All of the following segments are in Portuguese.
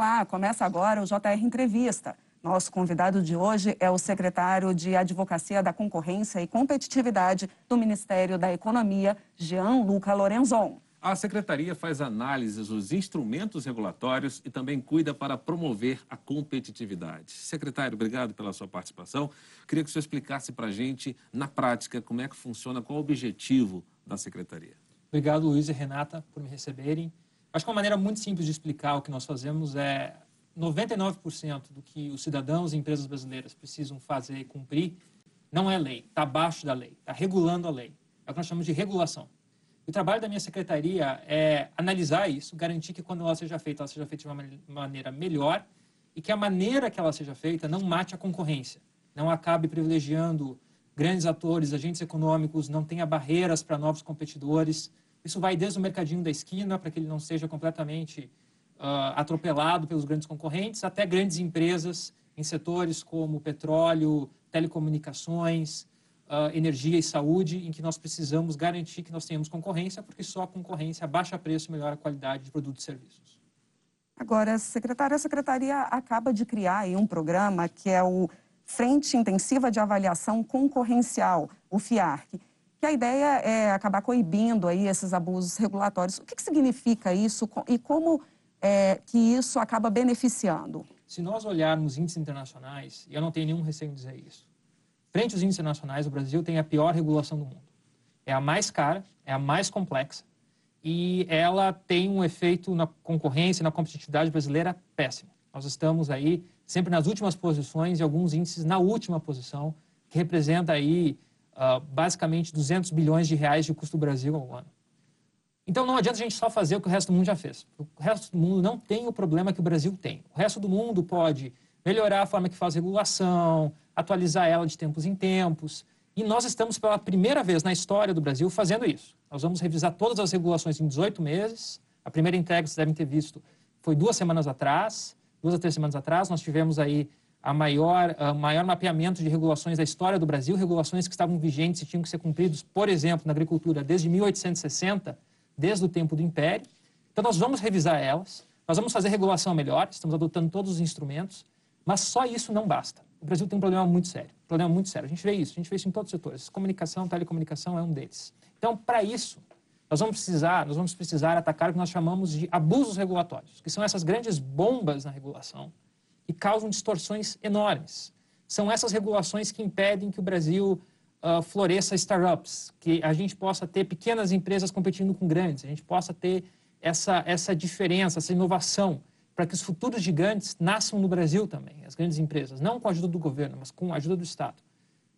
Olá, começa agora o JR Entrevista. Nosso convidado de hoje é o secretário de Advocacia da Concorrência e Competitividade do Ministério da Economia, Jean Luca Lorenzon. A secretaria faz análises dos instrumentos regulatórios e também cuida para promover a competitividade. Secretário, obrigado pela sua participação. Queria que o senhor explicasse para a gente, na prática, como é que funciona, qual o objetivo da secretaria. Obrigado, Luiz e Renata, por me receberem. Acho que uma maneira muito simples de explicar o que nós fazemos é 99% do que os cidadãos e empresas brasileiras precisam fazer e cumprir não é lei, está abaixo da lei, está regulando a lei. É o que nós chamamos de regulação. O trabalho da minha secretaria é analisar isso, garantir que quando ela seja feita, ela seja feita de uma maneira melhor e que a maneira que ela seja feita não mate a concorrência, não acabe privilegiando grandes atores, agentes econômicos, não tenha barreiras para novos competidores. Isso vai desde o mercadinho da esquina, para que ele não seja completamente uh, atropelado pelos grandes concorrentes, até grandes empresas em setores como petróleo, telecomunicações, uh, energia e saúde, em que nós precisamos garantir que nós tenhamos concorrência, porque só a concorrência baixa preço melhora a qualidade de produtos e serviços. Agora, secretária, a secretaria acaba de criar um programa que é o Frente Intensiva de Avaliação Concorrencial, o FIARC, que a ideia é acabar coibindo aí esses abusos regulatórios. O que, que significa isso e como é, que isso acaba beneficiando? Se nós olharmos índices internacionais, e eu não tenho nenhum receio em dizer isso, Frente aos índices nacionais, o Brasil tem a pior regulação do mundo. É a mais cara, é a mais complexa e ela tem um efeito na concorrência, na competitividade brasileira péssimo. Nós estamos aí sempre nas últimas posições e alguns índices na última posição, que representa aí uh, basicamente 200 bilhões de reais de custo do Brasil ao ano. Então não adianta a gente só fazer o que o resto do mundo já fez. O resto do mundo não tem o problema que o Brasil tem. O resto do mundo pode melhorar a forma que faz regulação, atualizar ela de tempos em tempos. E nós estamos pela primeira vez na história do Brasil fazendo isso. Nós vamos revisar todas as regulações em 18 meses. A primeira entrega, vocês devem ter visto, foi duas semanas atrás, duas a três semanas atrás. Nós tivemos aí a maior, maior mapeamento de regulações da história do Brasil, regulações que estavam vigentes e tinham que ser cumpridas, por exemplo, na agricultura desde 1860, desde o tempo do Império. Então, nós vamos revisar elas, nós vamos fazer regulação melhor, estamos adotando todos os instrumentos, mas só isso não basta. O Brasil tem um problema muito sério, um problema muito sério. A gente vê isso, a gente vê isso em todos os setores. Comunicação, telecomunicação é um deles. Então, para isso, nós vamos precisar, nós vamos precisar atacar o que nós chamamos de abusos regulatórios, que são essas grandes bombas na regulação que causam distorções enormes. São essas regulações que impedem que o Brasil uh, floresça startups, que a gente possa ter pequenas empresas competindo com grandes, a gente possa ter essa, essa diferença, essa inovação para que os futuros gigantes nasçam no Brasil também, as grandes empresas, não com a ajuda do governo, mas com a ajuda do Estado.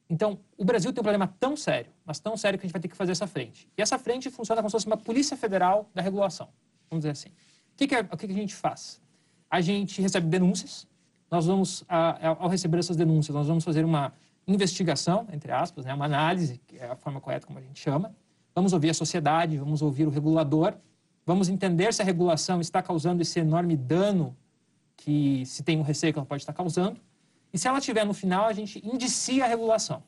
Então, o Brasil tem um problema tão sério, mas tão sério que a gente vai ter que fazer essa frente. E essa frente funciona como se fosse uma polícia federal da regulação, vamos dizer assim. O que, que, é, o que, que a gente faz? A gente recebe denúncias, nós vamos, ao receber essas denúncias, nós vamos fazer uma investigação, entre aspas, né, uma análise, que é a forma correta como a gente chama, vamos ouvir a sociedade, vamos ouvir o regulador, Vamos entender se a regulação está causando esse enorme dano que se tem um receio que ela pode estar causando. E se ela tiver no final, a gente indicia a regulação,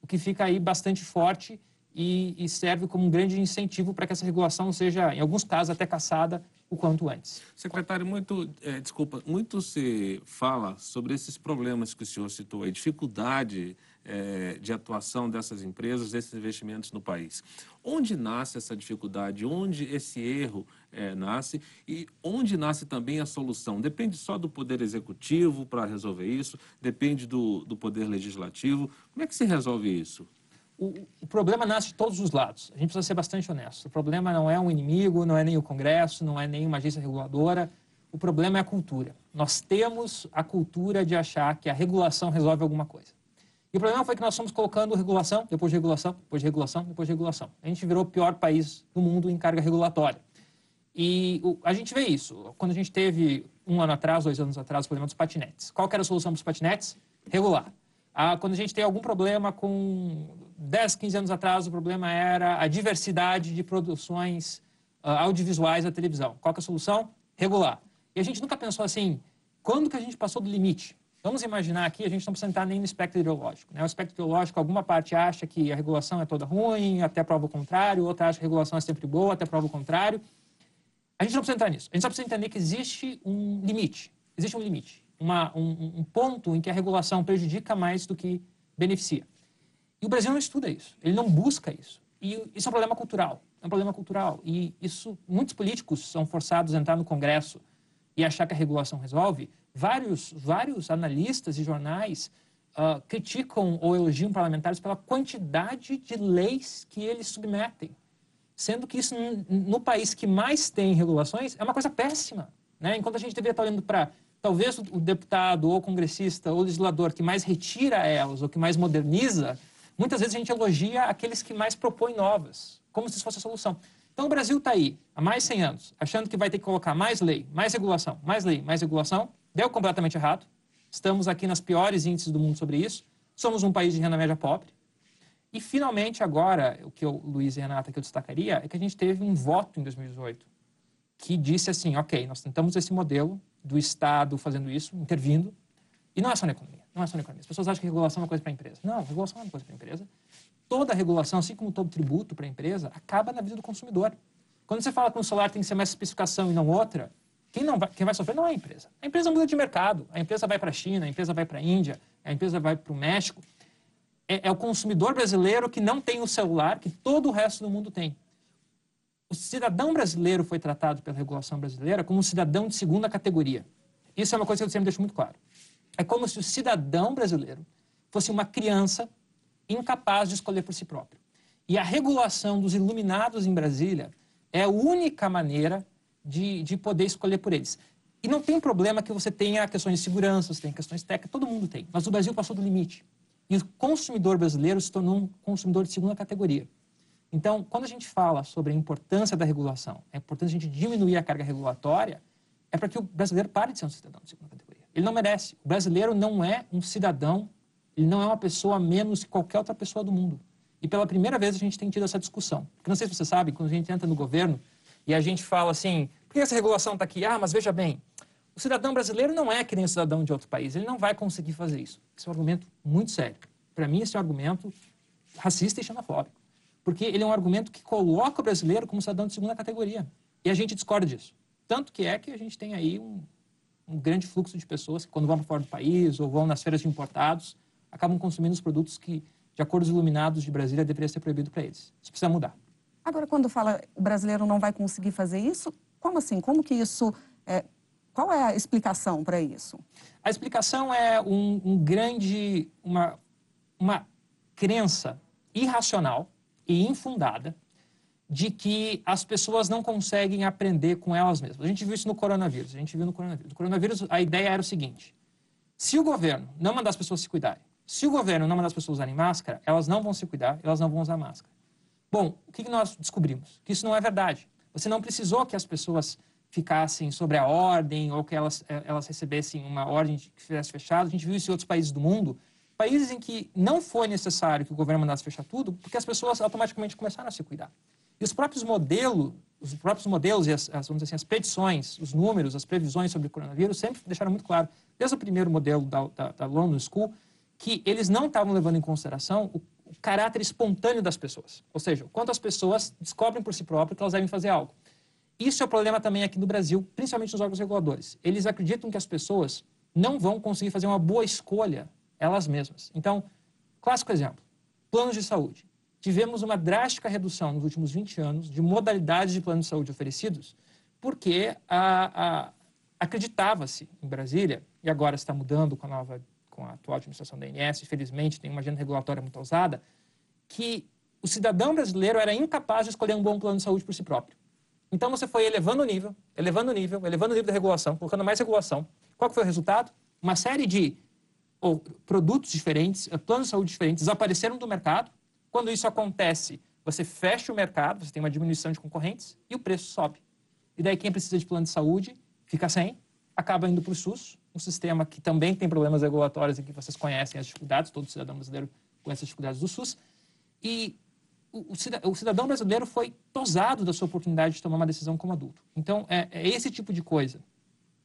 o que fica aí bastante forte e, e serve como um grande incentivo para que essa regulação seja, em alguns casos, até caçada o quanto antes. Secretário, muito, é, desculpa, muito se fala sobre esses problemas que o senhor citou, a dificuldade é, de atuação dessas empresas, desses investimentos no país. Onde nasce essa dificuldade? Onde esse erro é, nasce? E onde nasce também a solução? Depende só do Poder Executivo para resolver isso? Depende do, do Poder Legislativo? Como é que se resolve isso? O, o, problema nasce de todos os lados. A gente precisa ser bastante honesto. O problema não é um inimigo, não é nem o Congresso, não é nem uma agência reguladora. O problema é a cultura. Nós temos a cultura de achar que a regulação resolve alguma coisa. E o problema foi que nós fomos colocando regulação, depois de regulação, depois de regulação, depois de regulação. A gente virou o pior país do mundo em carga regulatória. E o, a gente vê isso. Quando a gente teve, um ano atrás, dois anos atrás, o problema dos patinetes. Qual era a solução para os patinetes? Regular. Ah, quando a gente tem algum problema com 10, 15 anos atrás, o problema era a diversidade de produções uh, audiovisuais da televisão. Qual é a solução? Regular. E a gente nunca pensou assim, quando que a gente passou do limite? Vamos imaginar aqui, a gente não precisa entrar nem no espectro ideológico. Né? O espectro ideológico, alguma parte acha que a regulação é toda ruim, até prova o contrário, outra acha que a regulação é sempre boa, até prova o contrário. A gente não precisa entrar nisso. A gente só precisa entender que existe um limite. Existe um limite. Uma, um, um ponto em que a regulação prejudica mais do que beneficia. E o Brasil não estuda isso. Ele não busca isso. E isso é um problema cultural. É um problema cultural. E isso, muitos políticos são forçados a entrar no Congresso e achar que a regulação resolve. Vários, vários analistas e jornais uh, criticam ou elogiam parlamentares pela quantidade de leis que eles submetem. Sendo que isso, no país que mais tem regulações, é uma coisa péssima. Né? Enquanto a gente deveria estar olhando para, talvez, o deputado ou congressista ou legislador que mais retira elas ou que mais moderniza, muitas vezes a gente elogia aqueles que mais propõem novas, como se isso fosse a solução. Então o Brasil está aí, há mais de 100 anos, achando que vai ter que colocar mais lei, mais regulação, mais lei, mais regulação. Deu completamente errado. Estamos aqui nas piores índices do mundo sobre isso. Somos um país de renda média pobre. E, finalmente, agora, o que o Luiz e Renata que eu destacaria é que a gente teve um voto em 2018 que disse assim, ok, nós tentamos esse modelo do Estado fazendo isso, intervindo, e não é só na economia, não é só na economia. As pessoas acham que regulação é uma coisa para a empresa. Não, regulação é uma coisa para a empresa. Toda regulação, assim como todo tributo para a empresa, acaba na vida do consumidor. Quando você fala que um celular tem que ser mais especificação e não outra, quem, não vai, quem vai sofrer não é a empresa. A empresa muda de mercado. A empresa vai para a China, a empresa vai para a Índia, a empresa vai para o México. É, é, o consumidor brasileiro que não tem o celular que todo o resto do mundo tem. O cidadão brasileiro foi tratado pela regulação brasileira como um cidadão de segunda categoria. Isso é uma coisa que eu sempre deixo muito claro. É como se o cidadão brasileiro fosse uma criança incapaz de escolher por si próprio. E a regulação dos iluminados em Brasília é a única maneira de, de poder escolher por eles. E não tem problema que você tenha questões de segurança, você tem questões técnicas, todo mundo tem. Mas o Brasil passou do limite. E o consumidor brasileiro se tornou um consumidor de segunda categoria. Então, quando a gente fala sobre a importância da regulação, é importante a gente diminuir a carga regulatória, é para que o brasileiro pare de ser um cidadão de segunda categoria. Ele não merece. O brasileiro não é um cidadão, ele não é uma pessoa menos que qualquer outra pessoa do mundo. E pela primeira vez a gente tem tido essa discussão. Porque não sei se você sabe, quando a gente entra no governo, e a gente fala assim, por que essa regulação está aqui? Ah, mas veja bem, o cidadão brasileiro não é que nem o cidadão de outro país, ele não vai conseguir fazer isso. Esse é um argumento muito sério. Para mim, esse é um argumento racista e xenofóbico. Porque ele é um argumento que coloca o brasileiro como cidadão de segunda categoria. E a gente discorda disso. Tanto que é que a gente tem aí um, um grande fluxo de pessoas que, quando vão para fora do país ou vão nas feiras de importados, acabam consumindo os produtos que, de acordos iluminados de Brasília, deveria ser proibido para eles. Isso precisa mudar. Agora, quando fala o brasileiro não vai conseguir fazer isso, como assim? Como que isso. É, qual é a explicação para isso? A explicação é um, um grande. Uma, uma crença irracional e infundada de que as pessoas não conseguem aprender com elas mesmas. A gente viu isso no coronavírus. A gente viu no coronavírus. No coronavírus, a ideia era o seguinte: se o governo não mandar as pessoas se cuidarem, se o governo não mandar as pessoas usarem máscara, elas não vão se cuidar, elas não vão usar máscara. Bom, o que nós descobrimos? Que isso não é verdade. Você não precisou que as pessoas ficassem sobre a ordem ou que elas, eh, elas recebessem uma ordem que estivesse fechado. A gente viu isso em outros países do mundo. Países em que não foi necessário que o governo mandasse fechar tudo, porque as pessoas automaticamente começaram a se cuidar. E os próprios modelos, os próprios modelos e as, as, vamos dizer assim, as predições, os números, as previsões sobre o coronavírus sempre deixaram muito claro, desde o primeiro modelo da, da, da London School, que eles não estavam levando em consideração o o caráter espontâneo das pessoas. Ou seja, quanto as pessoas descobrem por si próprias que elas devem fazer algo. Isso é o problema também aqui no Brasil, principalmente nos órgãos reguladores. Eles acreditam que as pessoas não vão conseguir fazer uma boa escolha elas mesmas. Então, clássico exemplo: planos de saúde. Tivemos uma drástica redução nos últimos 20 anos de modalidades de planos de saúde oferecidos, porque acreditava-se em Brasília, e agora está mudando com a nova com a atual administração da INS, infelizmente tem uma agenda regulatória muito ousada, que o cidadão brasileiro era incapaz de escolher um bom plano de saúde por si próprio. Então você foi elevando o nível, elevando o nível, elevando o nível da regulação, colocando mais regulação. Qual foi o resultado? Uma série de ou, produtos diferentes, planos de saúde diferentes desapareceram do mercado. Quando isso acontece, você fecha o mercado, você tem uma diminuição de concorrentes e o preço sobe. E daí quem precisa de plano de saúde fica sem, acaba indo para o SUS, um sistema que também tem problemas regulatórios e que vocês conhecem as dificuldades, todo cidadão brasileiro conhece as dificuldades do SUS, e o cidadão brasileiro foi tosado da sua oportunidade de tomar uma decisão como adulto. Então, é, é esse tipo de coisa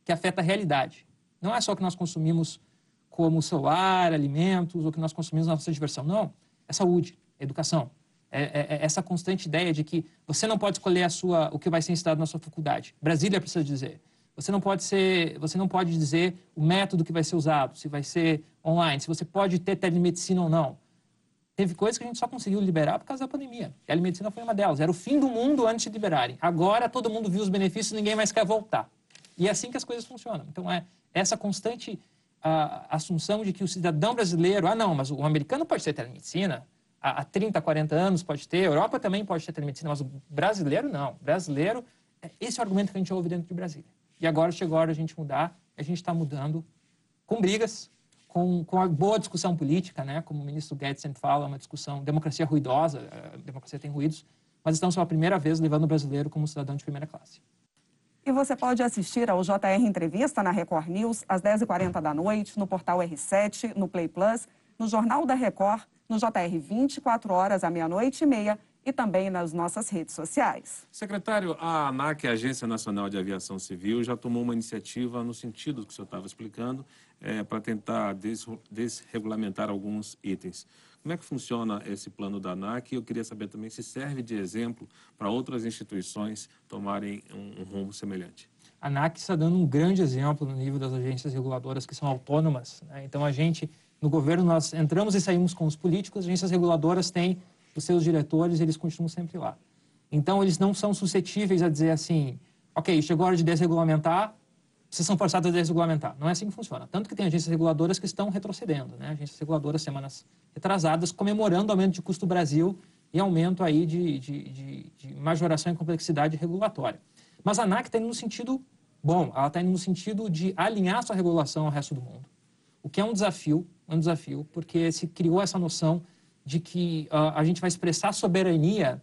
que afeta a realidade. Não é só o que nós consumimos como celular, alimentos, ou que nós consumimos na nossa diversão. Não, é saúde, educação. É, é, é, essa constante ideia de que você não pode escolher a sua, o que vai ser ensinado na sua faculdade. Brasília precisa dizer. Você não pode ser, você não pode dizer o método que vai ser usado, se vai ser online, se você pode ter telemedicina ou não. Teve coisas que a gente só conseguiu liberar por causa da pandemia. A telemedicina foi uma delas. Era o fim do mundo antes de liberarem. Agora todo mundo viu os benefícios, ninguém mais quer voltar. E é assim que as coisas funcionam. Então é essa constante uh, assunção de que o cidadão brasileiro, ah não, mas o americano pode ter telemedicina, há 30, 40 anos pode ter, a Europa também pode ter telemedicina, mas o brasileiro não. O brasileiro, é, esse é o argumento que a gente ouve dentro de Brasília. E agora chegou a hora de a gente mudar. A gente está mudando com brigas, com, com a boa discussão política, né? Como o ministro Guedes sempre fala, uma discussão, democracia ruidosa, a democracia tem ruídos, mas estamos pela primeira vez levando o brasileiro como cidadão de primeira classe. E você pode assistir ao JR Entrevista na Record News às 10h40 da noite, no portal R7, no Play Plus, no Jornal da Record, no JR 24 horas à meia-noite e meia e também nas nossas redes sociais. Secretário, a ANAC, a Agência Nacional de Aviação Civil, já tomou uma iniciativa no sentido que o senhor estava explicando, é, para tentar des desregulamentar alguns itens. Como é que funciona esse plano da ANAC? Eu queria saber também se serve de exemplo para outras instituições tomarem um, um rumo semelhante. A ANAC está dando um grande exemplo no nível das agências reguladoras que são autônomas. Né? Então, a gente, no governo, nós entramos e saímos com os políticos, as agências reguladoras têm os seus diretores, eles continuam sempre lá. Então, eles não são suscetíveis a dizer assim, ok, chegou a hora de desregulamentar, vocês são forçados a desregulamentar. Não é assim que funciona. Tanto que tem agências reguladoras que estão retrocedendo, né? Agências reguladoras, semanas retrasadas, comemorando o aumento de custo do Brasil e aumento aí de, de, de, de majoração e complexidade regulatória. Mas a ANAC está indo no sentido bom, ela está indo no sentido de alinhar sua regulação ao resto do mundo. O que é um desafio, um desafio, porque se criou essa noção de que uh, a gente vai expressar soberania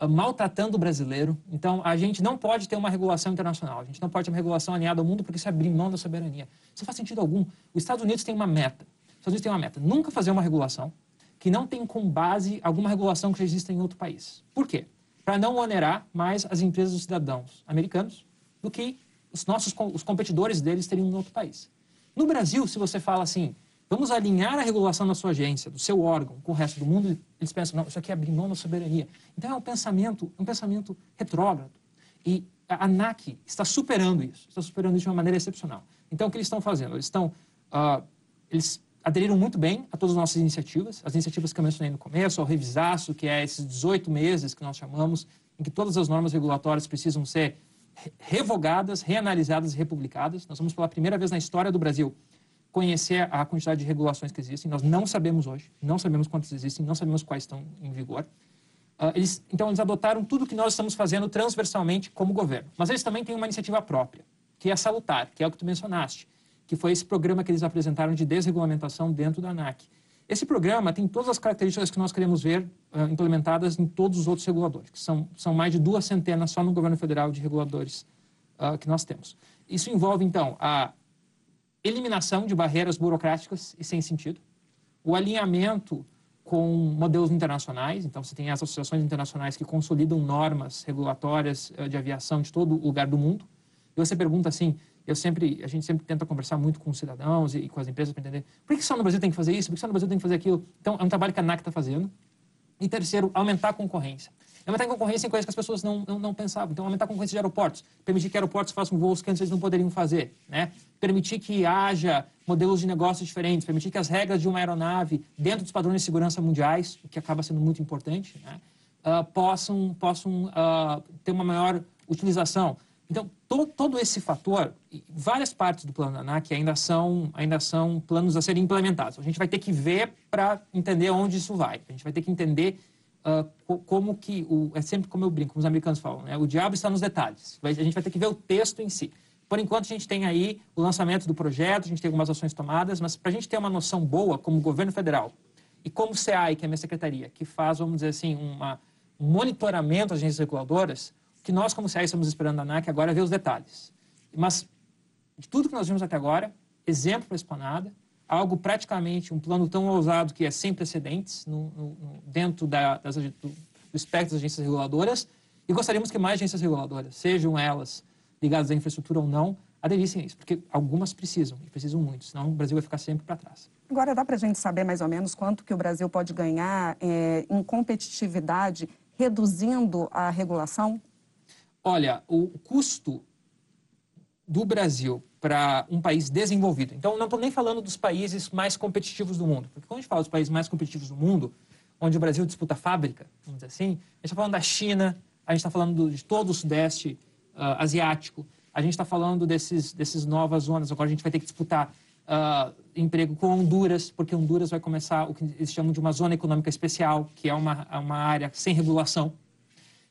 uh, maltratando o brasileiro. Então, a gente não pode ter uma regulação internacional, a gente não pode ter uma regulação alinhada ao mundo porque isso é abrir mão da soberania. Isso faz sentido algum. Os Estados Unidos têm uma meta. Os Estados Unidos têm uma meta. Nunca fazer uma regulação que não tem como base alguma regulação que já exista em outro país. Por quê? Para não onerar mais as empresas dos cidadãos americanos do que os nossos os competidores deles teriam em outro país. No Brasil, se você fala assim, Vamos alinhar a regulação da sua agência, do seu órgão, com o resto do mundo. Eles pensam, não, isso aqui é abrir mão da soberania. Então é um pensamento, um pensamento retrógrado. E a ANAC está superando isso, está superando isso de uma maneira excepcional. Então o que eles estão fazendo? Eles estão, uh, eles aderiram muito bem a todas as nossas iniciativas, as iniciativas que eu mencionei no começo, ao revisaço, que é esses 18 meses que nós chamamos, em que todas as normas regulatórias precisam ser revogadas, reanalisadas e republicadas. Nós vamos pela primeira vez na história do Brasil conhecer a quantidade de regulações que existem. Nós não sabemos hoje, não sabemos quantas existem, não sabemos quais estão em vigor. Uh, eles, então, eles adotaram tudo que nós estamos fazendo transversalmente como governo. Mas eles também têm uma iniciativa própria, que é salutar, que é o que tu mencionaste, que foi esse programa que eles apresentaram de desregulamentação dentro da ANAC. Esse programa tem todas as características que nós queremos ver uh, implementadas em todos os outros reguladores, que são, são mais de duas centenas só no governo federal de reguladores uh, que nós temos. Isso envolve, então, a eliminação de barreiras burocráticas e sem sentido, o alinhamento com modelos internacionais, então você tem as associações internacionais que consolidam normas regulatórias eh, de aviação de todo lugar do mundo. E você pergunta assim, eu sempre, a gente sempre tenta conversar muito com os cidadãos e, com as empresas para entender por que só no Brasil tem que fazer isso, por que só no Brasil tem que fazer aquilo. Então, é um trabalho que a ANAC está fazendo. E terceiro, aumentar a concorrência. Aumentar a concorrência em coisas que as pessoas não, não, não, pensavam. Então, aumentar a concorrência de aeroportos. Permitir que aeroportos façam voos que antes eles não poderiam fazer. Né? Permitir que haja modelos de negócios diferentes. Permitir que as regras de uma aeronave, dentro dos padrões de segurança mundiais, o que acaba sendo muito importante, né? uh, possam, possam uh, ter uma maior utilização. Então, to, todo esse fator, várias partes do plano da ANAC ainda são, ainda são planos a serem implementados. A gente vai ter que ver para entender onde isso vai. A gente vai ter que entender uh, como que, o, é sempre como eu brinco, como os americanos falam, né? o diabo está nos detalhes. a gente vai ter que ver o texto em si. Por enquanto, a gente tem aí o lançamento do projeto, a gente tem algumas ações tomadas, mas para a gente ter uma noção boa, como governo federal, e como o CEAI, que é a minha secretaria, que faz, vamos dizer assim, um monitoramento das agências reguladoras, que nós, como CEAI, estamos esperando da ANAC agora é ver os detalhes. Mas, de tudo que nós vimos até agora, exemplo para a Esplanada, algo praticamente, um plano tão ousado que é sem precedentes no, no, dentro da, das, do, do espectro das agências reguladoras e gostaríamos que mais agências reguladoras, sejam elas ligadas à infraestrutura ou não, aderissem a isso, porque algumas precisam, e precisam muito, senão o Brasil vai ficar sempre para trás. Agora, dá para a gente saber mais ou menos quanto que o Brasil pode ganhar é, em competitividade reduzindo a regulação? Olha, o custo do Brasil para um país desenvolvido. Então, não estou nem falando dos países mais competitivos do mundo. Porque quando a gente fala dos países mais competitivos do mundo, onde o Brasil disputa fábrica, vamos dizer assim, a gente está falando da China, a gente está falando de todo o Sudeste uh, Asiático, a gente está falando desses, desses novas zonas. Agora a gente vai ter que disputar uh, emprego com Honduras, porque Honduras vai começar o que eles chamam de uma zona econômica especial, que é uma, uma área sem regulação.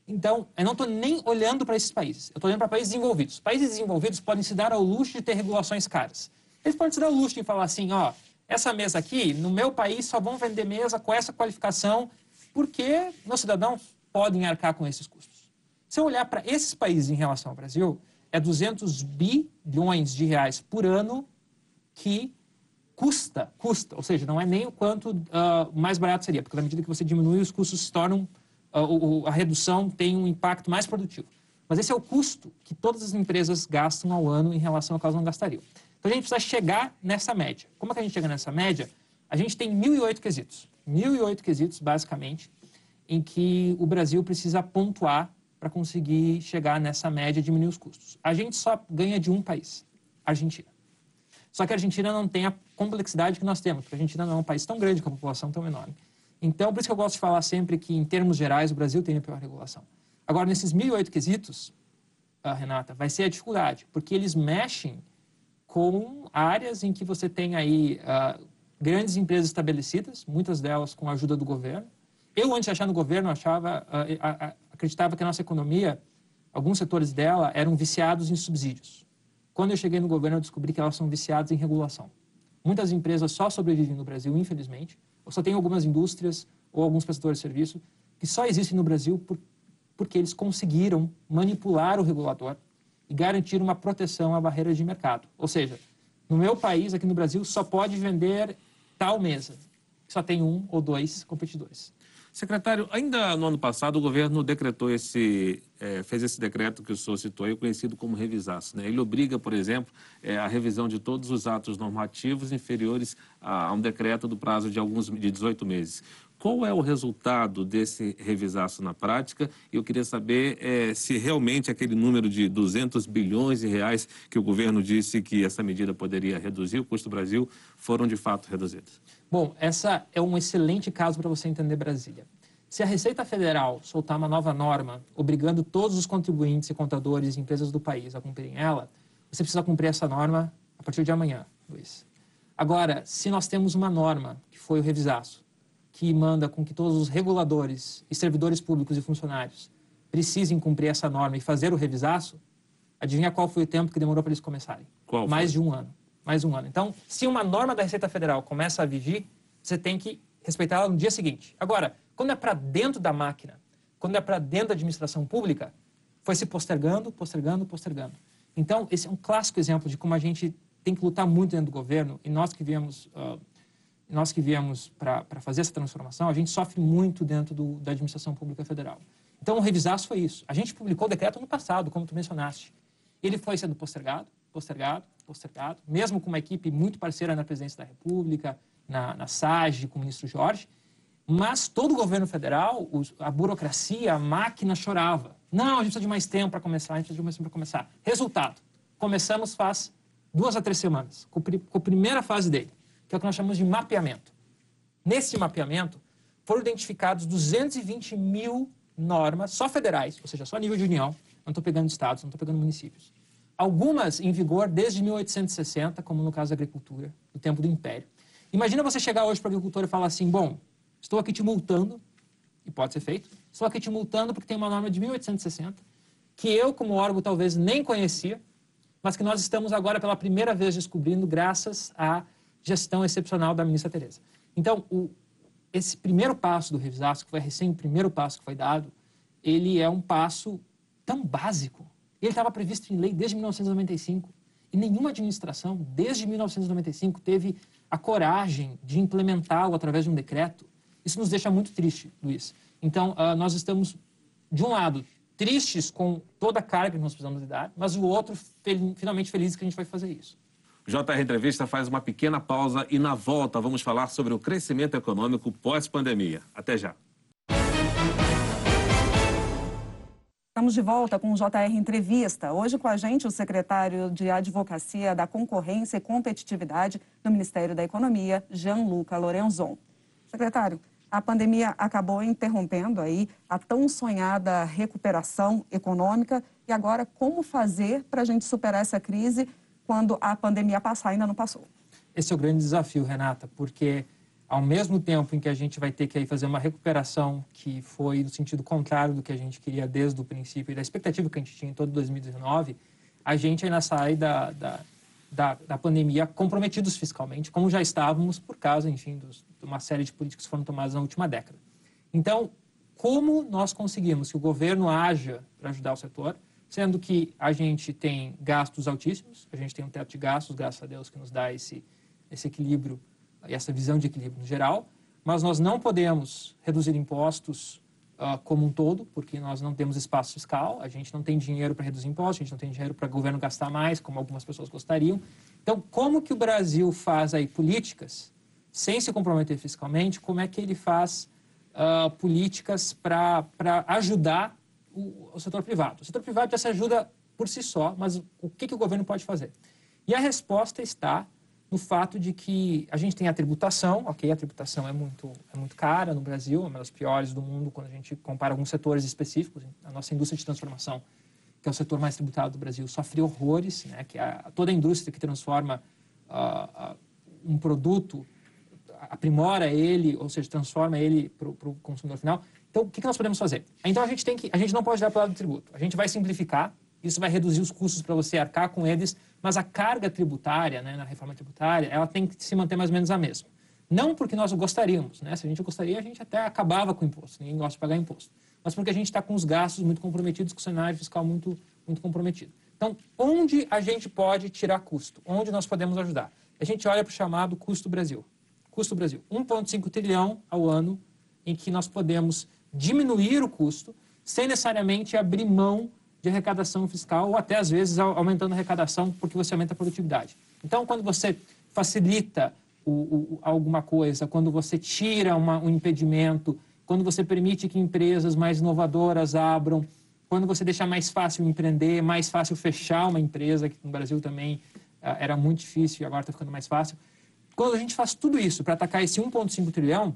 Então, eu não estou nem olhando para esses países. Eu estou olhando para países desenvolvidos. Países desenvolvidos podem se dar ao luxo de ter regulações caras. Eles podem se dar ao luxo de falar assim, ó, essa mesa aqui, no meu país só vão vender mesa com essa qualificação, porque meus cidadãos podem arcar com esses custos. Se eu olhar para esses países em relação ao Brasil, é 200 bilhões de reais por ano que custa, custa, ou seja, não é nem o quanto uh, mais barato seria, porque na medida que você diminui, os custos se tornam, a redução tem um impacto mais produtivo. Mas esse é o custo que todas as empresas gastam ao ano em relação ao que elas não gastariam. Então a gente precisa chegar nessa média. Como é que a gente chega nessa média? A gente tem 1.008 quesitos. 1.008 quesitos, basicamente, em que o Brasil precisa pontuar para conseguir chegar nessa média e diminuir os custos. A gente só ganha de um país, Argentina. Só que a Argentina não tem a complexidade que nós temos, porque a Argentina não é um país tão grande com a população tão enorme. Então, por isso que eu gosto de falar sempre que, em termos gerais, o Brasil tem a pior regulação. Agora, nesses 1.008 quesitos, uh, Renata, vai ser a dificuldade, porque eles mexem com áreas em que você tem aí uh, grandes empresas estabelecidas, muitas delas com a ajuda do governo. Eu, antes de achar no governo, achava, uh, acreditava que a nossa economia, alguns setores dela, eram viciados em subsídios. Quando eu cheguei no governo, eu descobri que elas são viciadas em regulação. Muitas empresas só sobrevivem no Brasil, infelizmente, só tem algumas indústrias ou alguns prestadores de serviço que só existem no Brasil por, porque eles conseguiram manipular o regulador e garantir uma proteção à barreira de mercado. Ou seja, no meu país, aqui no Brasil, só pode vender tal mesa. Só tem um ou dois competidores. Secretário, ainda no ano passado o governo decretou esse, é, fez esse decreto que o senhor citou aí, conhecido como revisaço. Né? Ele obriga, por exemplo, é, a revisão de todos os atos normativos inferiores a, a um decreto do prazo de alguns de 18 meses. Qual é o resultado desse revisaço na prática? Eu queria saber é, se realmente aquele número de 200 bilhões de reais que o governo disse que essa medida poderia reduzir o custo do Brasil foram de fato reduzidos. Bom, essa é um excelente caso para você entender Brasília. Se a Receita Federal soltar uma nova norma obrigando todos os contribuintes e contadores e empresas do país a cumprirem ela, você precisa cumprir essa norma a partir de amanhã, Luiz. Agora, se nós temos uma norma, que foi o revisaço, que manda com que todos os reguladores e servidores públicos e funcionários precisem cumprir essa norma e fazer o revisaço, adivinha qual foi o tempo que demorou para eles começarem? Qual Mais de um ano mais um ano. Então, se uma norma da Receita Federal começa a vigir, você tem que respeitá-la no dia seguinte. Agora, quando é para dentro da máquina, quando é para dentro da administração pública, foi se postergando, postergando, postergando. Então, esse é um clássico exemplo de como a gente tem que lutar muito dentro do governo e nós que viemos, uh, nós que viemos para fazer essa transformação, a gente sofre muito dentro do, da administração pública federal. Então, o revisaço foi isso. A gente publicou o decreto no passado, como tu mencionaste. Ele foi sendo postergado, postergado, postergado, mesmo com uma equipe muito parceira na presidência da República, na, na SAGE, com o ministro Jorge, mas todo o governo federal, a burocracia, a máquina chorava. Não, a gente precisa de mais tempo para começar, a gente precisa de mais tempo para começar. Resultado, começamos faz duas a três semanas, com, a primeira fase dele, que é o que nós chamamos de mapeamento. Nesse mapeamento, foram identificados 220 mil normas, só federais, ou seja, só a nível de união, não estou pegando estados, não estou pegando municípios, algumas em vigor desde 1860, como no caso da agricultura, do tempo do Império. Imagina você chegar hoje para o agricultor e falar assim: bom, estou aqui te multando, e pode ser feito, estou aqui te multando porque tem uma norma de 1860, que eu, como órgão, talvez nem conhecia, mas que nós estamos agora pela primeira vez descobrindo, graças à gestão excepcional da ministra Tereza. Então, o, esse primeiro passo do revisaço, que foi recém o primeiro passo que foi dado, ele é um passo tão básico ele estava previsto em lei desde 1995. E nenhuma administração, desde 1995, teve a coragem de implementá-lo através de um decreto. Isso nos deixa muito triste, Luiz. Então, uh, nós estamos, de um lado, tristes com toda a carga que nós precisamos lidar, mas o outro, fel finalmente, felizes que a gente vai fazer isso. JR Entrevista faz uma pequena pausa e na volta vamos falar sobre o crescimento econômico pós-pandemia. Até já. Estamos de volta com o JR Entrevista. Hoje com a gente o secretário de Advocacia da Concorrência e Competitividade do Ministério da Economia, Jean-Luca Lorenzon. Secretário, a pandemia acabou interrompendo aí a tão sonhada recuperação econômica e agora como fazer para a gente superar essa crise quando a pandemia passar ainda não passou. Esse é o grande desafio, Renata, porque ao mesmo tempo em que a gente vai ter que aí fazer uma recuperação que foi no sentido contrário do que a gente queria desde o princípio e da expectativa que a gente tinha em todo 2019, a gente ainda sai da, da, da, da pandemia comprometidos fiscalmente, como já estávamos por causa, enfim, dos, de uma série de políticas que foram tomadas na última década. Então, como nós conseguimos que o governo haja para ajudar o setor, sendo que a gente tem gastos altíssimos, a gente tem um teto de gastos, graças a Deus, que nos dá esse, esse equilíbrio essa visão de equilíbrio no geral, mas nós não podemos reduzir impostos uh, como um todo, porque nós não temos espaço fiscal, a gente não tem dinheiro para reduzir impostos, a gente não tem dinheiro para o governo gastar mais, como algumas pessoas gostariam. Então, como que o Brasil faz aí políticas sem se comprometer fiscalmente? Como é que ele faz uh, políticas para ajudar o, o, setor privado. O setor privado já se ajuda por si só, mas o que, que o governo pode fazer? E a resposta está no fato de que a gente tem a tributação, ok, a tributação é muito, é muito cara no Brasil, é uma das piores do mundo quando a gente compara alguns setores específicos. A nossa indústria de transformação, que é o setor mais tributado do Brasil, sofre horrores, né, que a, toda a indústria que transforma uh, uh, um produto, aprimora ele, ou seja, transforma ele para o consumidor final, então, o que, que nós podemos fazer? Então, a gente tem que, a gente não pode dar para o lado do tributo. A gente vai simplificar, isso vai reduzir os custos para você arcar com eles, mas a carga tributária, né, na reforma tributária, ela tem que se manter mais ou menos a mesma. Não porque nós gostaríamos, né? Se a gente gostaria, a gente até acabava com o imposto, ninguém gosta de pagar imposto. Mas porque a gente está com os gastos muito comprometidos, com o cenário fiscal muito, muito comprometido. Então, onde a gente pode tirar custo? Onde nós podemos ajudar? A gente olha para o chamado custo Brasil. Custo Brasil, 1,5 trilhão ao ano, em que nós podemos diminuir o custo sem necessariamente abrir mão de arrecadação fiscal ou até às vezes aumentando a arrecadação porque você aumenta a produtividade. Então, quando você facilita o, o, alguma coisa, quando você tira uma, um impedimento, quando você permite que empresas mais inovadoras abram, quando você deixa mais fácil empreender, mais fácil fechar uma empresa, que no Brasil também uh, era muito difícil e agora está ficando mais fácil. Quando a gente faz tudo isso para atacar esse 1,5 trilhão,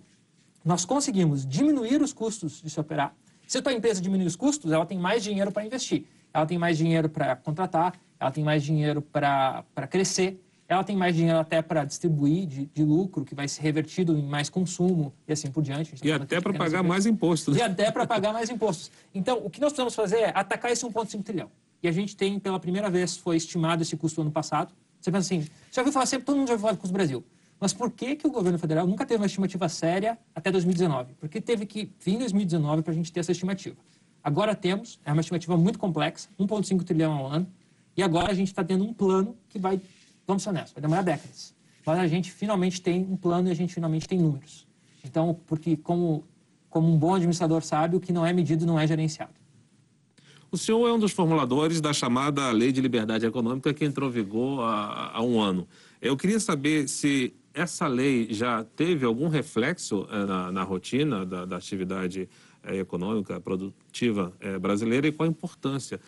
nós conseguimos diminuir os custos de se operar. Se a tua empresa diminuir os custos, ela tem mais dinheiro para investir, ela tem mais dinheiro para contratar, ela tem mais dinheiro para crescer, ela tem mais dinheiro até para distribuir de, de, lucro, que vai ser revertido em mais consumo e assim por diante. E até para pagar mais impostos. E até para pagar mais impostos. Então, o que nós precisamos fazer é atacar esse 1,5 trilhão. E a gente tem, pela primeira vez, foi estimado esse custo ano passado. Você pensa assim, já ouviu falar sempre, todo mundo já ouviu falar do custo do Brasil. Mas por que, que o governo federal nunca teve uma estimativa séria até 2019? Porque teve que vir em 2019 para a gente ter essa estimativa. Agora temos, é uma estimativa muito complexa, 1,5 trilhão ao ano, e agora a gente está tendo um plano que vai, vamos ser honestos, vai demorar décadas. Mas a gente finalmente tem um plano e a gente finalmente tem números. Então, porque como, como um bom administrador sabe, o que não é medido não é gerenciado. O senhor é um dos formuladores da chamada Lei de Liberdade Econômica que entrou em vigor há, há um ano. Eu queria saber se essa lei já teve algum reflexo eh, na, na rotina da, da atividade eh, econômica, produtiva eh, brasileira e qual a importância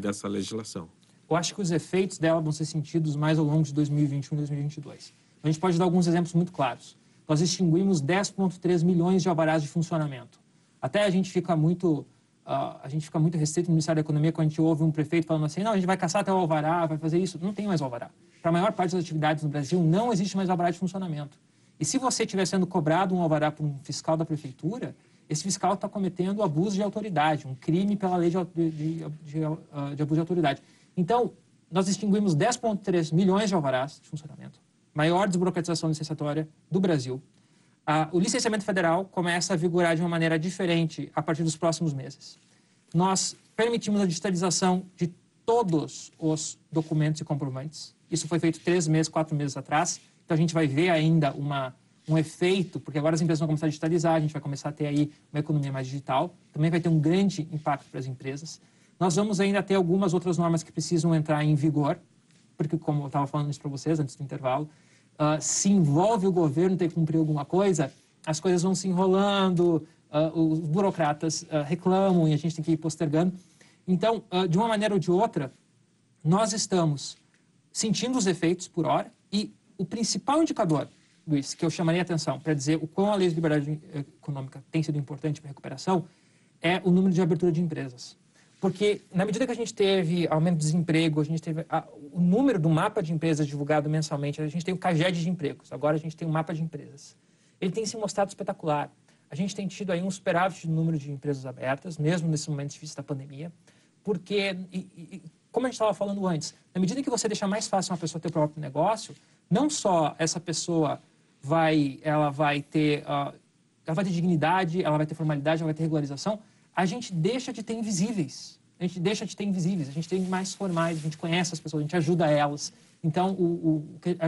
dessa legislação? Eu acho que os efeitos dela vão ser sentidos mais ao longo de 2021 e 2022. A gente pode dar alguns exemplos muito claros. Nós extinguimos 10,3 milhões de alvarás de funcionamento. Até a gente fica muito uh, a gente fica muito restrito no Ministério da Economia quando a gente ouve um prefeito falando assim, não, a gente vai caçar até o alvará, vai fazer isso. Não tem mais alvará para a maior parte das atividades no Brasil, não existe mais alvará de funcionamento. E se você estiver sendo cobrado um alvará por um fiscal da prefeitura, esse fiscal está cometendo abuso de autoridade, um crime pela lei de, de, de, uh, de abuso de autoridade. Então, nós extinguimos 10,3 milhões de alvarás de funcionamento, maior desburocratização licenciatória do Brasil. Uh, o licenciamento federal começa a vigorar de uma maneira diferente a partir dos próximos meses. Nós permitimos a digitalização de todos os documentos e comprovantes. Isso foi feito três meses, quatro meses atrás. Então a gente vai ver ainda uma, um efeito, porque agora as empresas vão começar a digitalizar, a gente vai começar a ter aí uma economia mais digital. Também vai ter um grande impacto para as empresas. Nós vamos ainda ter algumas outras normas que precisam entrar em vigor. porque, como eu estava falando isso para vocês antes do intervalo, uh, se envolve o governo ter que cumprir alguma coisa, as coisas vão se enrolando, uh, os burocratas uh, reclamam e a gente tem que ir postergando. Então, de uma maneira ou de outra, nós estamos sentindo os efeitos por hora e o principal indicador, Luiz, que eu chamaria a atenção para dizer o quão a lei de liberdade econômica tem sido importante para a recuperação, é o número de abertura de empresas. Porque, na medida que a gente teve aumento do desemprego, a gente teve a, o número do mapa de empresas divulgado mensalmente, a gente tem o CAGED de empregos, agora a gente tem o mapa de empresas. Ele tem se mostrado espetacular. A gente tem tido aí um superávit no número de empresas abertas, mesmo nesse momento difícil da pandemia, porque, e, e, como a gente estava falando antes, na medida que você deixa mais fácil uma pessoa ter o próprio negócio, não só essa pessoa vai, ela vai ter, uh, ela vai ter dignidade, ela vai ter formalidade, ela vai ter regularização, a gente deixa de ter invisíveis. A gente deixa de ter invisíveis, a gente tem mais formais, a gente conhece as pessoas, a gente ajuda elas. Então, o, o a,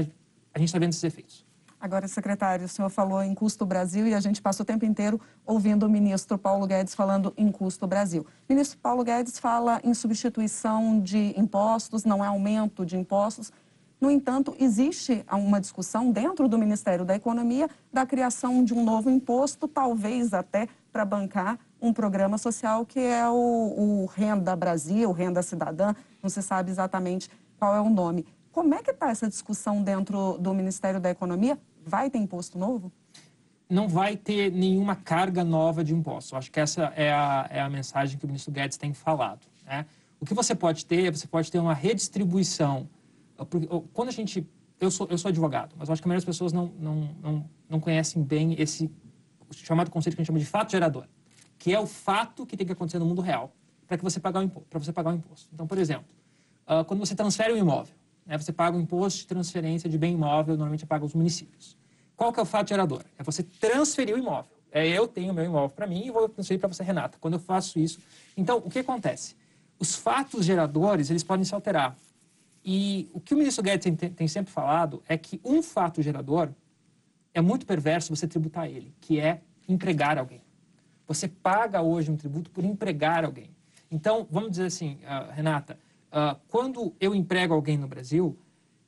a gente está vendo esses efeitos. Agora, secretário, o senhor falou em custo Brasil e a gente passa o tempo inteiro ouvindo o ministro Paulo Guedes falando em custo Brasil. O ministro Paulo Guedes fala em substituição de impostos, não é aumento de impostos. No entanto, existe uma discussão dentro do Ministério da Economia da criação de um novo imposto, talvez até para bancar um programa social que é o, o Renda Brasil, Renda Cidadã, não se sabe exatamente qual é o nome. Como é que está essa discussão dentro do Ministério da Economia? Vai ter imposto novo? Não vai ter nenhuma carga nova de imposto. Acho que essa é a, é a mensagem que o ministro Guedes tem falado. Né? O que você pode ter, você pode ter uma redistribuição. Quando a gente. Eu sou, eu sou advogado, mas acho que a maioria das pessoas não, não, não, não conhecem bem esse chamado conceito que a gente chama de fato gerador que é o fato que tem que acontecer no mundo real para que você pagar o imposto, para você pagar o imposto. Então, por exemplo, uh, quando você transfere um imóvel, né, você paga o imposto de transferência de bem imóvel, normalmente paga os municípios. Qual que é o fato gerador? É você transferir o imóvel. É eu tenho meu imóvel para mim e vou transferir para você, Renata. Quando eu faço isso, então o que acontece? Os fatos geradores eles podem se alterar. E o que o ministro Guedes tem, tem sempre falado é que um fato gerador é muito perverso você tributar ele, que é empregar alguém. Você paga hoje um tributo por empregar alguém. Então, vamos dizer assim, uh, Renata, uh, quando eu emprego alguém no Brasil,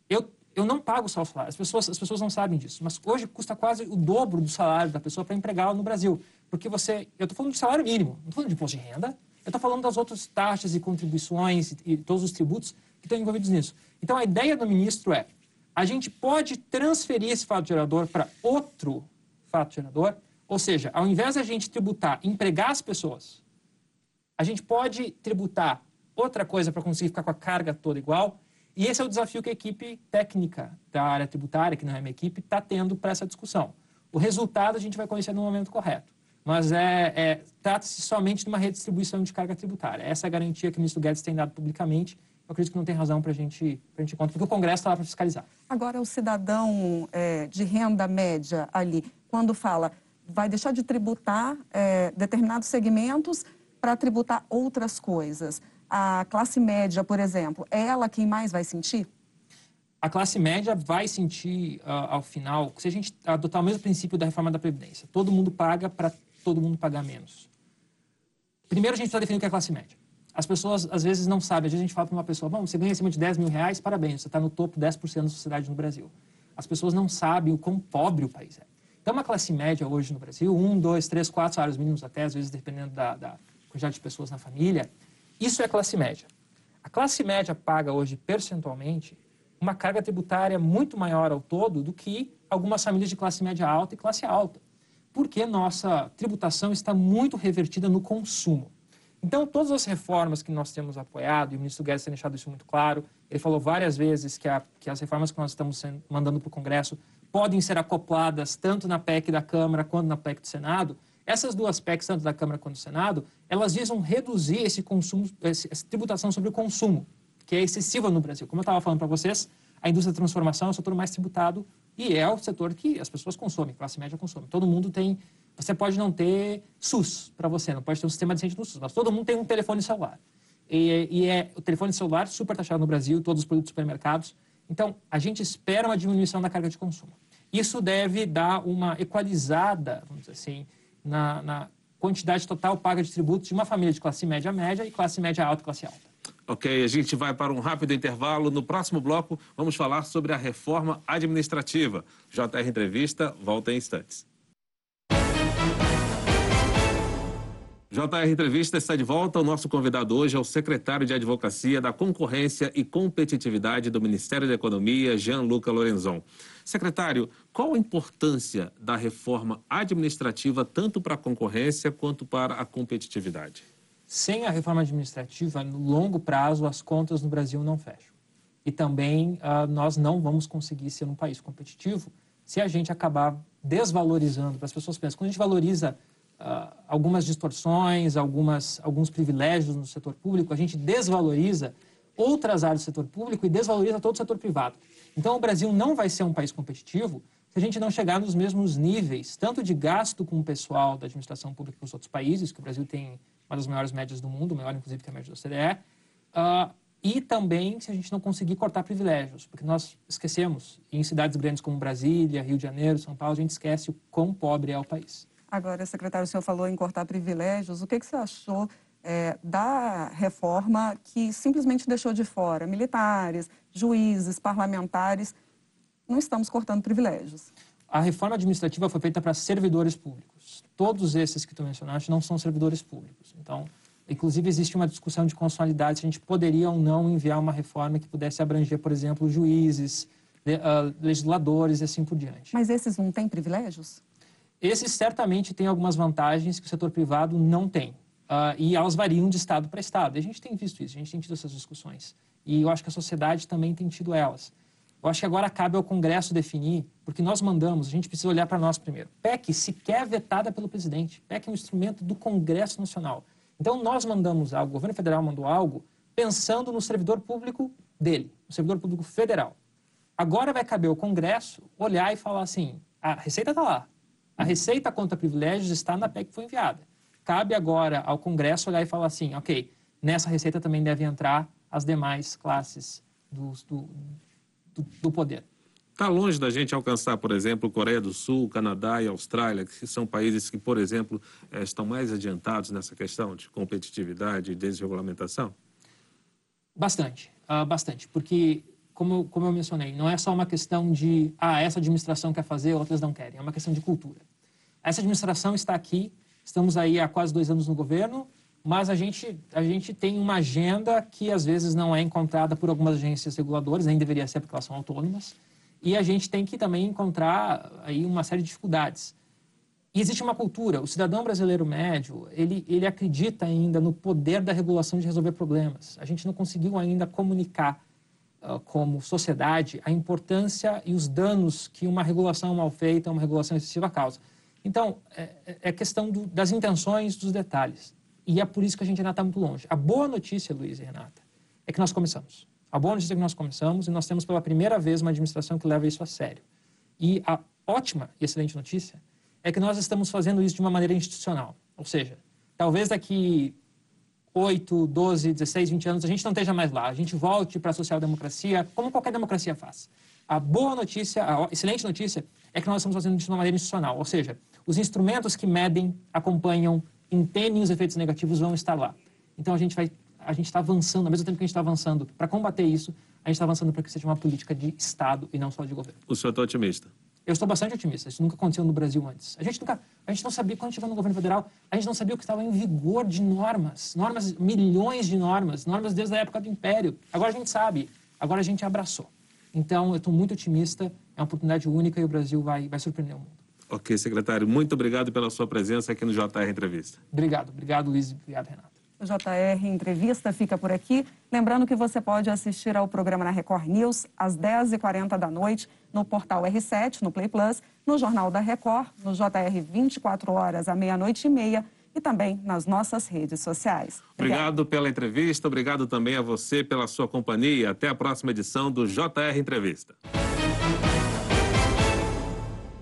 eu, eu não pago o salário. As pessoas, as pessoas não sabem disso, mas hoje custa quase o dobro do salário da pessoa para empregá-la no Brasil. Porque você. Eu estou falando de salário mínimo, não estou falando de imposto de renda, eu estou falando das outras taxas e contribuições e, e todos os tributos que estão envolvidos nisso. Então, a ideia do ministro é: a gente pode transferir esse fato gerador para outro fato gerador ou seja, ao invés de a gente tributar, empregar as pessoas, a gente pode tributar outra coisa para conseguir ficar com a carga toda igual. E esse é o desafio que a equipe técnica da área tributária, que não é minha equipe, está tendo para essa discussão. O resultado a gente vai conhecer no momento correto. Mas é, é trata-se somente de uma redistribuição de carga tributária. Essa é a garantia que o ministro Guedes tem dado publicamente. Eu acredito que não tem razão para a gente, a gente contar, porque o Congresso está lá para fiscalizar. Agora, o cidadão é, de renda média ali, quando fala vai deixar de tributar é, determinados segmentos para tributar outras coisas. A classe média, por exemplo, é ela quem mais vai sentir? A classe média vai sentir uh, ao final, se a gente adotar o mesmo princípio da reforma da Previdência, todo mundo paga para todo mundo pagar menos. Primeiro, a gente precisa definir o que é classe média. As pessoas, às vezes, não sabem. Às vezes, a gente fala para uma pessoa, bom, você ganha acima de 10 mil reais, parabéns, você está no topo 10% da sociedade no Brasil. As pessoas não sabem o quão pobre o país é. Então, uma classe média hoje no Brasil, um, dois, três, quatro salários mínimos até, às vezes dependendo da, da quantidade de pessoas na família, isso é classe média. A classe média paga hoje, percentualmente, uma carga tributária muito maior ao todo do que algumas famílias de classe média alta e classe alta, porque nossa tributação está muito revertida no consumo. Então, todas as reformas que nós temos apoiado, e o ministro Guedes tem deixado isso muito claro, ele falou várias vezes que, a, que as reformas que nós estamos mandando para o Congresso podem ser acopladas tanto na PEC da Câmara quanto na PEC do Senado, essas duas PECs, tanto da Câmara quanto do Senado, elas visam reduzir esse consumo, essa tributação sobre o consumo, que é excessiva no Brasil. Como eu estava falando para vocês, a indústria da transformação é o setor mais tributado e é o setor que as pessoas consomem, classe média consome. Todo mundo tem. Você pode não ter SUS para você, não pode ter um sistema decente no SUS, mas todo mundo tem um telefone celular. E, e é o telefone celular super taxado no Brasil, todos os produtos supermercados. Então, a gente espera uma diminuição da carga de consumo. Isso deve dar uma equalizada, vamos dizer assim, na, na quantidade total paga de tributos de uma família de classe média média e classe média alta classe alta. Ok, a gente vai para um rápido intervalo. No próximo bloco, vamos falar sobre a reforma administrativa. JR Entrevista volta em instantes. JR Entrevista está de volta. O nosso convidado hoje é o secretário de Advocacia da Concorrência e Competitividade do Ministério da Economia, Jean-Luca Lorenzon. Secretário, qual a importância da reforma administrativa tanto para a concorrência quanto para a competitividade? Sem a reforma administrativa, no longo prazo, as contas no Brasil não fecham. E também uh, nós não vamos conseguir ser um país competitivo se a gente acabar desvalorizando, para as pessoas pensam, quando a gente valoriza uh, algumas distorções, algumas, alguns privilégios no setor público, a gente desvaloriza outras áreas do setor público e desvaloriza todo o setor privado. Então, o Brasil não vai ser um país competitivo se a gente não chegar nos mesmos níveis, tanto de gasto com o pessoal da administração pública que os outros países, que o Brasil tem uma das maiores médias do mundo, maior inclusive que a média da OCDE, uh, e também se a gente não conseguir cortar privilégios, porque nós esquecemos, em cidades grandes como Brasília, Rio de Janeiro, São Paulo, a gente esquece o quão pobre é o país. Agora, secretário, o senhor falou em cortar privilégios. O que, que você achou é, da reforma que simplesmente deixou de fora militares, juízes, parlamentares? Não estamos cortando privilégios. A reforma administrativa foi feita para servidores públicos. Todos esses que tu mencionaste não são servidores públicos. Então, inclusive, existe uma discussão de constitucionalidade se a gente poderia ou não enviar uma reforma que pudesse abranger, por exemplo, juízes, legisladores e assim por diante. Mas esses não têm privilégios? Esses certamente têm algumas vantagens que o setor privado não tem. Uh, e elas variam de estado para estado. E a gente tem visto isso, a gente tem tido essas discussões. E eu acho que a sociedade também tem tido elas. Eu acho que agora cabe ao Congresso definir, porque nós mandamos, a gente precisa olhar para nós primeiro. PEC sequer vetada pelo presidente. PEC é um instrumento do Congresso Nacional. Então nós mandamos algo, o governo federal mandou algo pensando no servidor público dele, no servidor público federal. Agora vai caber ao Congresso olhar e falar assim: a receita está lá, a receita contra privilégios está na PEC que foi enviada. Cabe agora ao Congresso olhar e falar assim, ok, nessa receita também deve entrar as demais classes do, do, do, do poder. Está longe da gente alcançar, por exemplo, Coreia do Sul, Canadá e Austrália, que são países que, por exemplo, eh, estão mais adiantados nessa questão de competitividade e desregulamentação? Bastante, uh, bastante, porque como, como eu mencionei, não é só uma questão de, ah, essa administração quer fazer, outras não querem. É uma questão de cultura. Essa administração está aqui, estamos aí há quase dois anos no governo, mas a gente, a gente tem uma agenda que às vezes não é encontrada por algumas agências reguladoras, nem deveria ser porque elas são autônomas, e a gente tem que também encontrar aí uma série de dificuldades. E existe uma cultura, o cidadão brasileiro médio, ele, ele acredita ainda no poder da regulação de resolver problemas. A gente não conseguiu ainda comunicar como sociedade, a importância e os danos que uma regulação mal feita, uma regulação excessiva causa. Então, é, é, é questão do, das intenções, dos detalhes. E é por isso que a gente ainda está muito longe. A boa notícia, Luiz e Renata, é que nós começamos. A boa notícia é que nós começamos e nós temos pela primeira vez uma administração que leva isso a sério. E a ótima e excelente notícia é que nós estamos fazendo isso de uma maneira institucional. Ou seja, talvez daqui 8, 12, 16, 20 anos, a gente não esteja mais lá. A gente volte para a social-democracia, como qualquer democracia faz. A boa notícia, a excelente notícia, é que nós estamos fazendo isso de uma maneira institucional. Ou seja, os instrumentos que medem, acompanham, entendem os efeitos negativos vão estar lá. Então, a gente vai a gente está avançando, ao mesmo tempo que a gente está avançando para combater isso, a gente está avançando para que seja uma política de Estado e não só de governo. O senhor está otimista? Eu estou bastante otimista. Isso nunca aconteceu no Brasil antes. A gente nunca, a gente não sabia quando chegou no governo federal, a gente não sabia o que estava em vigor de normas, normas, milhões de normas, normas desde a época do Império. Agora a gente sabe. Agora a gente abraçou. Então eu estou muito otimista. É uma oportunidade única e o Brasil vai, vai surpreender o mundo. Ok, secretário. Muito obrigado pela sua presença aqui no JR Entrevista. Obrigado, obrigado, Luiz. Obrigado, Renato. O JR Entrevista fica por aqui. Lembrando que você pode assistir ao programa na Record News às 10h40 da noite, no portal R7, no Play Plus, no Jornal da Record, no JR 24 horas à meia-noite e meia e também nas nossas redes sociais. Obrigado. obrigado pela entrevista, obrigado também a você pela sua companhia. Até a próxima edição do JR Entrevista.